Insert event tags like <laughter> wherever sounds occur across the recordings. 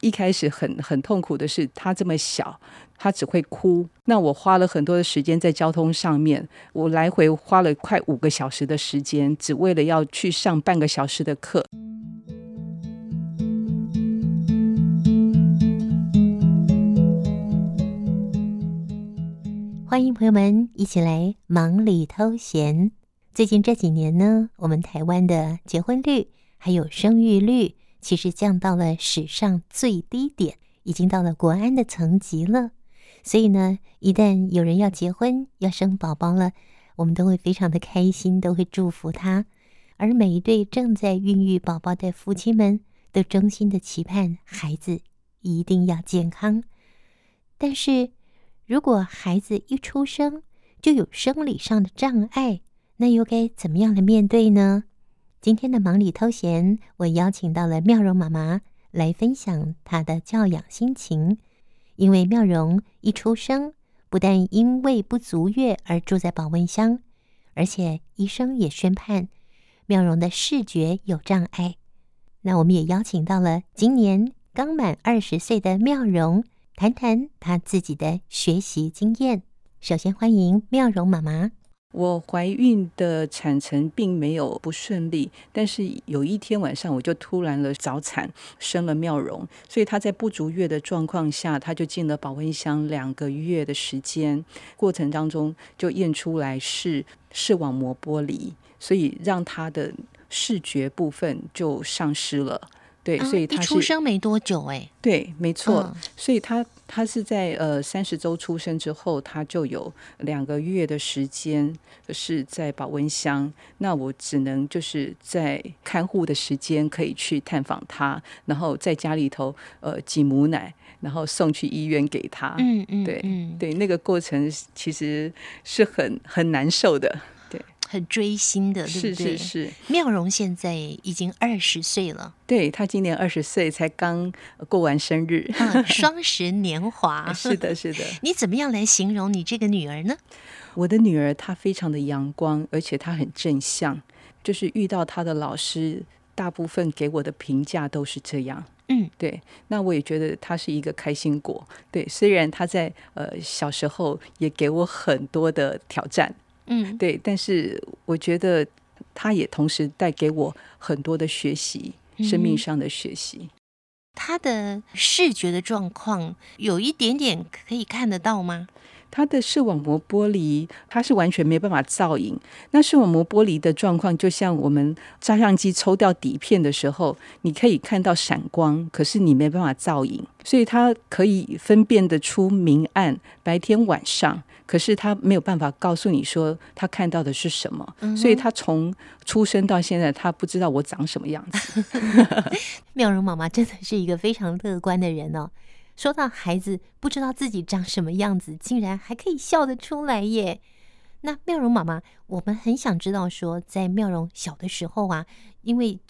一开始很很痛苦的是，他这么小，他只会哭。那我花了很多的时间在交通上面，我来回花了快五个小时的时间，只为了要去上半个小时的课。欢迎朋友们一起来忙里偷闲。最近这几年呢，我们台湾的结婚率还有生育率，其实降到了史上最低点，已经到了国安的层级了。所以呢，一旦有人要结婚、要生宝宝了，我们都会非常的开心，都会祝福他。而每一对正在孕育宝宝的夫妻们，都衷心的期盼孩子一定要健康。但是，如果孩子一出生就有生理上的障碍，那又该怎么样来面对呢？今天的忙里偷闲，我邀请到了妙容妈妈来分享她的教养心情。因为妙容一出生，不但因为不足月而住在保温箱，而且医生也宣判妙容的视觉有障碍。那我们也邀请到了今年刚满二十岁的妙容。谈谈她自己的学习经验。首先欢迎妙容妈妈。我怀孕的产程并没有不顺利，但是有一天晚上我就突然了早产，生了妙容，所以她在不足月的状况下，她就进了保温箱两个月的时间，过程当中就验出来是视网膜剥离，所以让她的视觉部分就丧失了。对，所以他是、啊、一出生没多久哎，对，没错，嗯、所以他他是在呃三十周出生之后，他就有两个月的时间是在保温箱。那我只能就是在看护的时间可以去探访他，然后在家里头呃挤母奶，然后送去医院给他。嗯嗯，对嗯对，那个过程其实是很很难受的。很追星的，对不对？是是是。妙容现在已经二十岁了，对，她今年二十岁，才刚过完生日，<laughs> 啊、双十年华。<laughs> 是的，是的。<laughs> 你怎么样来形容你这个女儿呢？我的女儿她非常的阳光，而且她很正向，就是遇到她的老师，大部分给我的评价都是这样。嗯，对。那我也觉得她是一个开心果。对，虽然她在呃小时候也给我很多的挑战。嗯，对，但是我觉得他也同时带给我很多的学习，生命上的学习。他的视觉的状况有一点点可以看得到吗？他的视网膜剥离，他是完全没办法造影。那视网膜剥离的状况，就像我们照相机抽掉底片的时候，你可以看到闪光，可是你没办法造影，所以他可以分辨得出明暗，白天晚上。可是他没有办法告诉你说他看到的是什么，嗯、所以他从出生到现在，他不知道我长什么样子。<laughs> 妙容妈妈真的是一个非常乐观的人哦。说到孩子不知道自己长什么样子，竟然还可以笑得出来耶。那妙容妈妈，我们很想知道说，在妙容小的时候啊，因为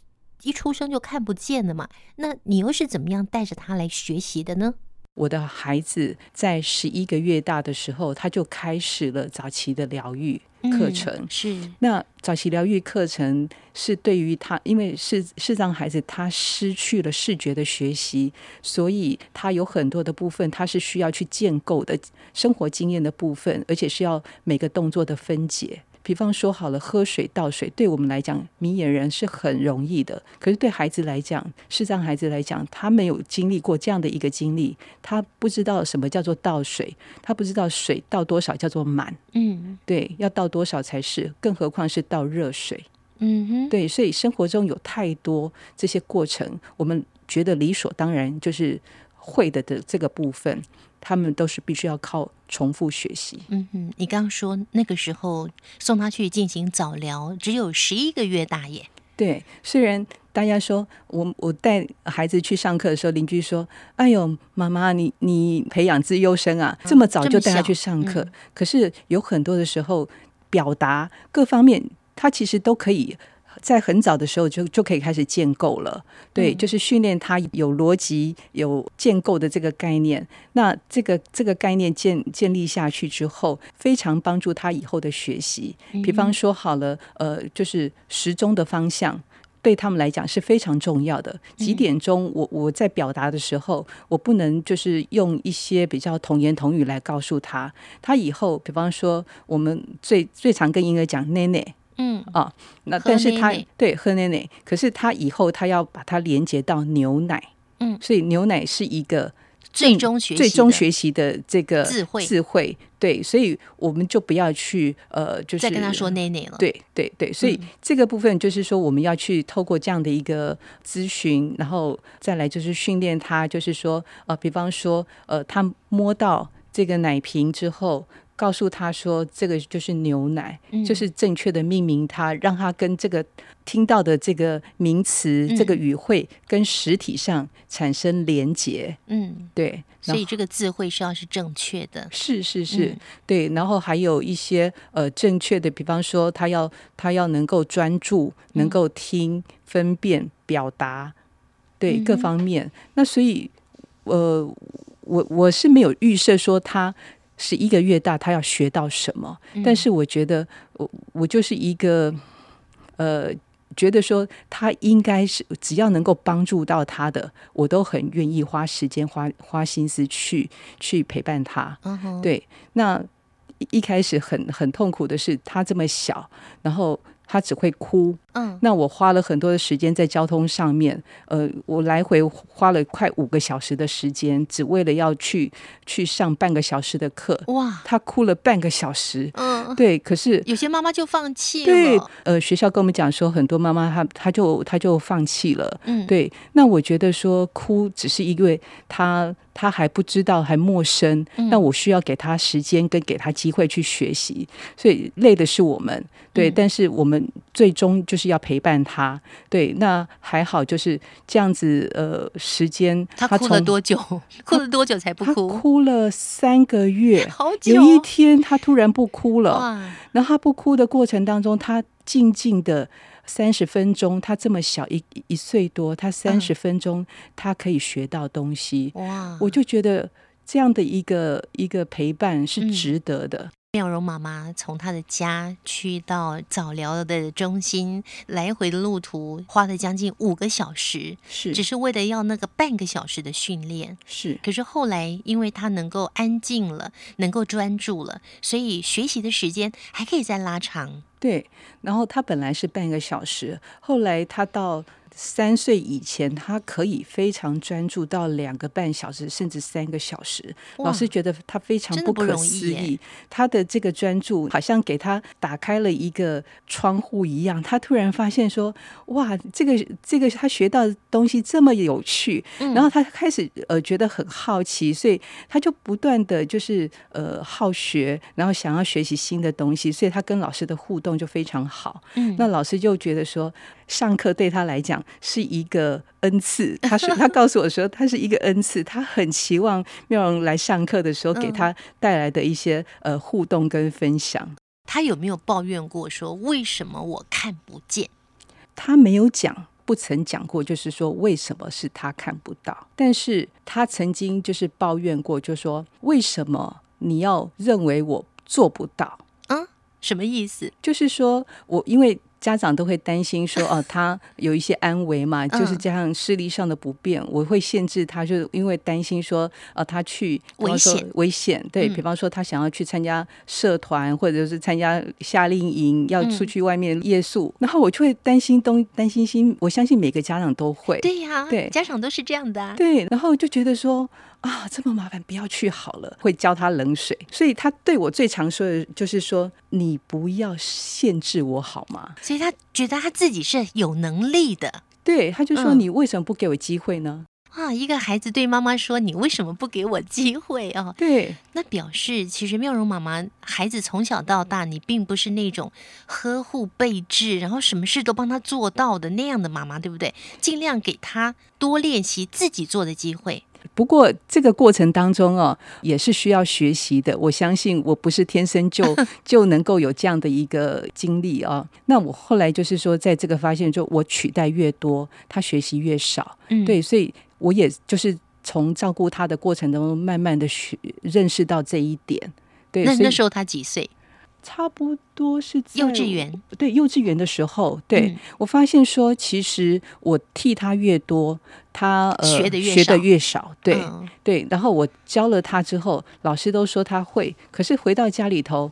一出生就看不见了嘛，那你又是怎么样带着他来学习的呢？我的孩子在十一个月大的时候，他就开始了早期的疗愈课程。嗯、是，那早期疗愈课程是对于他，因为是是让孩子，他失去了视觉的学习，所以他有很多的部分，他是需要去建构的生活经验的部分，而且是要每个动作的分解。比方说好了，喝水倒水，对我们来讲，明眼人是很容易的。可是对孩子来讲，视障孩子来讲，他没有经历过这样的一个经历，他不知道什么叫做倒水，他不知道水倒多少叫做满。嗯，对，要倒多少才是，更何况是倒热水。嗯哼，对，所以生活中有太多这些过程，我们觉得理所当然，就是会的的这个部分。他们都是必须要靠重复学习。嗯哼，你刚刚说那个时候送他去进行早疗，只有十一个月大耶。对，虽然大家说我我带孩子去上课的时候，邻居说：“哎呦，妈妈，你你培养自优生啊，这么早就带他去上课。嗯”可是有很多的时候，表达各方面，他其实都可以。在很早的时候就就可以开始建构了，对，嗯、就是训练他有逻辑、有建构的这个概念。那这个这个概念建建立下去之后，非常帮助他以后的学习。比方说，好了，呃，就是时钟的方向，对他们来讲是非常重要的。几点钟，我我在表达的时候，我不能就是用一些比较童言童语来告诉他。他以后，比方说，我们最最常跟婴儿讲“奶奶”，嗯啊，那但是他对喝奶奶，可是他以后他要把它连接到牛奶，嗯，所以牛奶是一个。最终学习最终学习的这个智慧智慧，对，所以我们就不要去呃，就是再跟他说奶奶了。对对对，所以这个部分就是说，我们要去透过这样的一个咨询，然后再来就是训练他，就是说呃，比方说呃，他摸到这个奶瓶之后。告诉他说，这个就是牛奶，嗯、就是正确的命名它，让他跟这个听到的这个名词、嗯、这个语汇跟实体上产生连结。嗯，对，所以这个字汇是要是正确的。是是是，嗯、对。然后还有一些呃正确的，比方说他要他要能够专注，能够听、嗯、分辨、表达，对、嗯、各方面。那所以呃，我我是没有预设说他。十一个月大，他要学到什么？但是我觉得，我我就是一个，呃，觉得说他应该是只要能够帮助到他的，我都很愿意花时间、花花心思去去陪伴他。对，那一开始很很痛苦的是他这么小，然后。他只会哭，嗯，那我花了很多的时间在交通上面，呃，我来回花了快五个小时的时间，只为了要去去上半个小时的课。哇，他哭了半个小时，嗯，对，可是有些妈妈就放弃了。对，呃，学校跟我们讲说，很多妈妈她她就她就放弃了，嗯，对。那我觉得说哭只是因为她她还不知道，还陌生，那我需要给她时间跟给她机会去学习，所以累的是我们。对，但是我们最终就是要陪伴他。对，那还好，就是这样子。呃，时间他哭了多久？<laughs> 哭了多久才不哭？哭了三个月。好久。有一天，他突然不哭了。哇！然后他不哭的过程当中，他静静的三十分钟。他这么小，一一岁多，他三十分钟，他可以学到东西。哇！我就觉得这样的一个一个陪伴是值得的。嗯妙容妈妈从她的家去到早疗的中心，来回的路途花了将近五个小时，是，只是为了要那个半个小时的训练，是。可是后来，因为她能够安静了，能够专注了，所以学习的时间还可以再拉长。对，然后她本来是半个小时，后来她到。三岁以前，他可以非常专注到两个半小时，甚至三个小时。老师觉得他非常不可思议，他的这个专注好像给他打开了一个窗户一样。他突然发现说：“哇，这个这个他学到的东西这么有趣。”然后他开始呃觉得很好奇，所以他就不断的就是呃好学，然后想要学习新的东西，所以他跟老师的互动就非常好。嗯，那老师就觉得说。上课对他来讲是一个恩赐，<laughs> 他说他告诉我说他是一个恩赐，他很期望妙容来上课的时候给他带来的一些呃互动跟分享。他有没有抱怨过说为什么我看不见？他没有讲，不曾讲过，就是说为什么是他看不到。但是他曾经就是抱怨过，就说为什么你要认为我做不到？嗯，什么意思？就是说我因为。家长都会担心说，哦，他有一些安危嘛，就是加上视力上的不便，我会限制他，就因为担心说，呃，他去危险。危险，对，比方说他想要去参加社团或者是参加夏令营，要出去外面夜宿，然后我就会担心东担心西，我相信每个家长都会，对呀，对，家长都是这样的啊，对，然后就觉得说。啊，这么麻烦，不要去好了。会浇他冷水，所以他对我最常说的就是说：“你不要限制我好吗？”所以他觉得他自己是有能力的。对，他就说：“你为什么不给我机会呢？”嗯、啊，一个孩子对妈妈说：“你为什么不给我机会啊？”对，那表示其实妙容妈妈孩子从小到大，你并不是那种呵护备至，然后什么事都帮他做到的那样的妈妈，对不对？尽量给他多练习自己做的机会。不过这个过程当中哦，也是需要学习的。我相信我不是天生就 <laughs> 就能够有这样的一个经历哦。那我后来就是说，在这个发现，就我取代越多，他学习越少。嗯，对，所以我也就是从照顾他的过程当中，慢慢的学认识到这一点。对，那那时候他几岁？差不多是在幼稚园，对幼稚园的时候，对、嗯、我发现说，其实我替他越多，他呃学的越学的越少，对、嗯、对。然后我教了他之后，老师都说他会，可是回到家里头，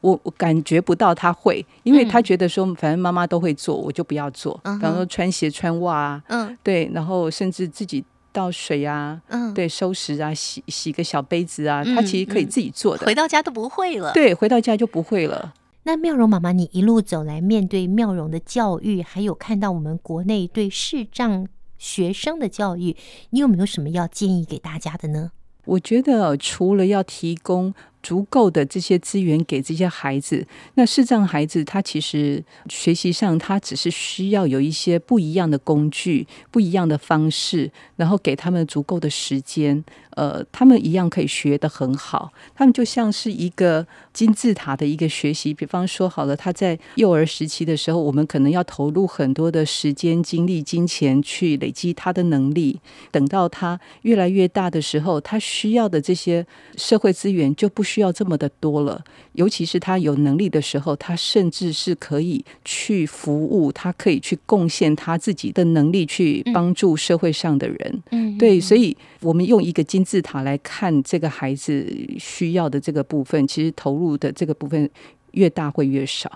我我感觉不到他会，因为他觉得说，反正妈妈都会做，我就不要做。比方说穿鞋、穿袜啊，嗯，对，然后甚至自己。倒水啊，嗯，对，收拾啊，洗洗个小杯子啊，嗯、他其实可以自己做的。回到家都不会了。对，回到家就不会了。那妙容妈妈，你一路走来，面对妙容的教育，还有看到我们国内对视障学生的教育，你有没有什么要建议给大家的呢？我觉得除了要提供。足够的这些资源给这些孩子，那视障孩子他其实学习上他只是需要有一些不一样的工具、不一样的方式，然后给他们足够的时间，呃，他们一样可以学得很好。他们就像是一个金字塔的一个学习，比方说好了，他在幼儿时期的时候，我们可能要投入很多的时间、精力、金钱去累积他的能力。等到他越来越大的时候，他需要的这些社会资源就不需要这么的多了，尤其是他有能力的时候，他甚至是可以去服务，他可以去贡献他自己的能力去帮助社会上的人。嗯，对，所以我们用一个金字塔来看这个孩子需要的这个部分，其实投入的这个部分越大会越少。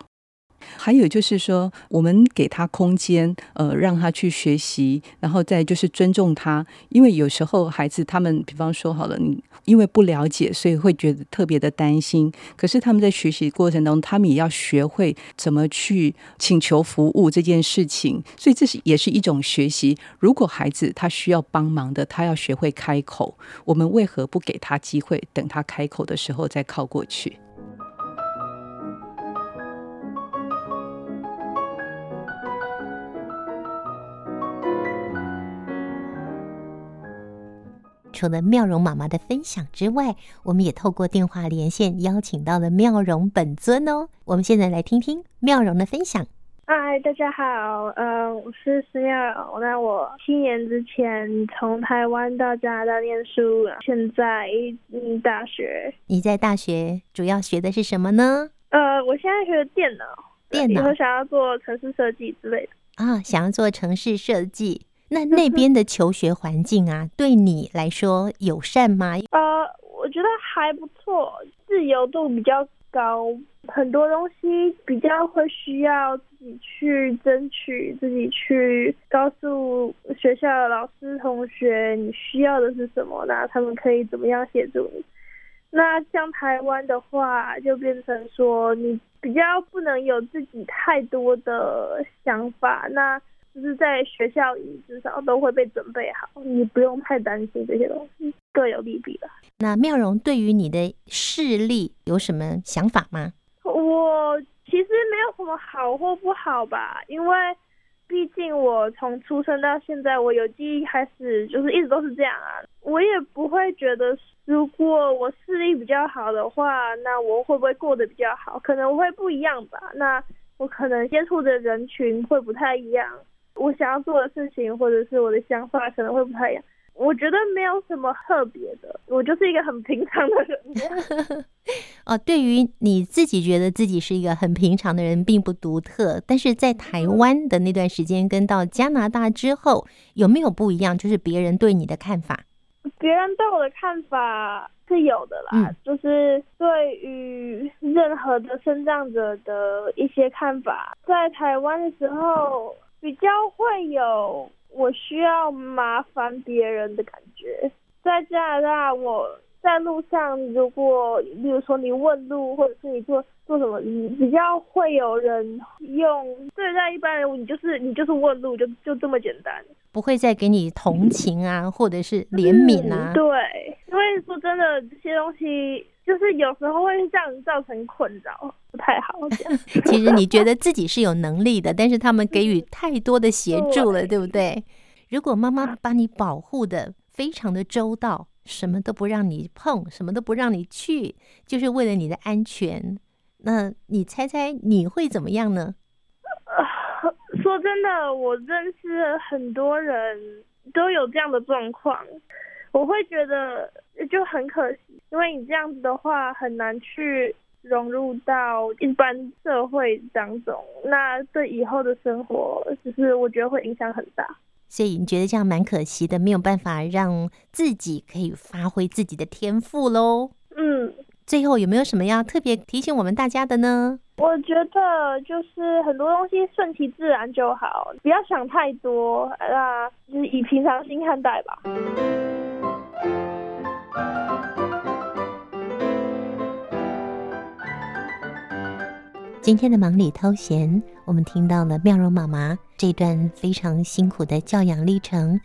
还有就是说，我们给他空间，呃，让他去学习，然后再就是尊重他。因为有时候孩子他们，比方说好了，你因为不了解，所以会觉得特别的担心。可是他们在学习过程中，他们也要学会怎么去请求服务这件事情。所以这是也是一种学习。如果孩子他需要帮忙的，他要学会开口，我们为何不给他机会，等他开口的时候再靠过去？除了妙容妈妈的分享之外，我们也透过电话连线邀请到了妙容本尊哦。我们现在来听听妙容的分享。嗨，大家好，呃，我是思妙容。那我七年之前从台湾到加拿大念书，现在嗯大学。你在大学主要学的是什么呢？呃，我现在学的电脑，电脑，以后想要做城市设计之类的。啊，想要做城市设计。那那边的求学环境啊，对你来说友善吗？呃，我觉得还不错，自由度比较高，很多东西比较会需要自己去争取，自己去告诉学校的老师同学你需要的是什么，那他们可以怎么样协助你。那像台湾的话，就变成说你比较不能有自己太多的想法，那。就是在学校里，至少都会被准备好，你不用太担心这些东西，各有利弊吧。那妙容对于你的视力有什么想法吗？我其实没有什么好或不好吧，因为毕竟我从出生到现在，我有记忆开始就是一直都是这样啊。我也不会觉得，如果我视力比较好的话，那我会不会过得比较好？可能会不一样吧。那我可能接触的人群会不太一样。我想要做的事情，或者是我的想法，可能会不太一样。我觉得没有什么特别的，我就是一个很平常的人。<laughs> 哦，对于你自己觉得自己是一个很平常的人，并不独特。但是在台湾的那段时间，跟到加拿大之后，有没有不一样？就是别人对你的看法？别人对我的看法是有的啦，嗯、就是对于任何的生长者的一些看法，在台湾的时候。比较会有我需要麻烦别人的感觉，在加拿大，我在路上，如果比如说你问路，或者是你做做什么，你比较会有人用对待一般人，你就是你就是问路，就就这么简单，不会再给你同情啊，或者是怜悯啊。嗯，对，因为说真的，这些东西。就是有时候会这样造成困扰，不太好。<laughs> 其实你觉得自己是有能力的，但是他们给予太多的协助了，对，对不对？如果妈妈把你保护的非常的周到，什么都不让你碰，什么都不让你去，就是为了你的安全，那你猜猜你会怎么样呢？<laughs> 说真的，我认识很多人都有这样的状况。我会觉得就很可惜，因为你这样子的话很难去融入到一般社会当中，那对以后的生活，就是我觉得会影响很大。所以你觉得这样蛮可惜的，没有办法让自己可以发挥自己的天赋喽？嗯。最后有没有什么要特别提醒我们大家的呢？我觉得就是很多东西顺其自然就好，不要想太多，那就是以平常心看待吧。今天的忙里偷闲，我们听到了妙容妈妈这段非常辛苦的教养历程。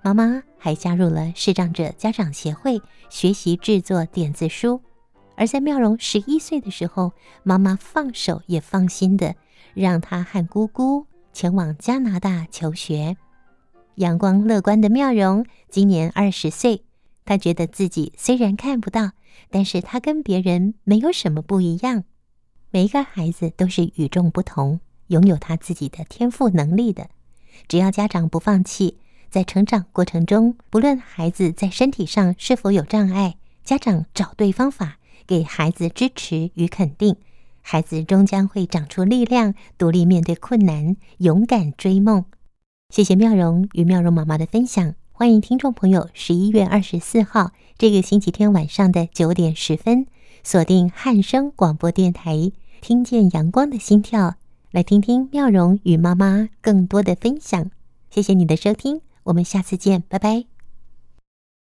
妈妈还加入了视障者家长协会，学习制作点子书。而在妙容十一岁的时候，妈妈放手也放心的，让她和姑姑前往加拿大求学。阳光乐观的妙容今年二十岁，他觉得自己虽然看不到，但是他跟别人没有什么不一样。每一个孩子都是与众不同，拥有他自己的天赋能力的。只要家长不放弃，在成长过程中，不论孩子在身体上是否有障碍，家长找对方法。给孩子支持与肯定，孩子终将会长出力量，独立面对困难，勇敢追梦。谢谢妙容与妙容妈妈的分享，欢迎听众朋友十一月二十四号这个星期天晚上的九点十分，锁定汉声广播电台，听见阳光的心跳，来听听妙容与妈妈更多的分享。谢谢你的收听，我们下次见，拜拜。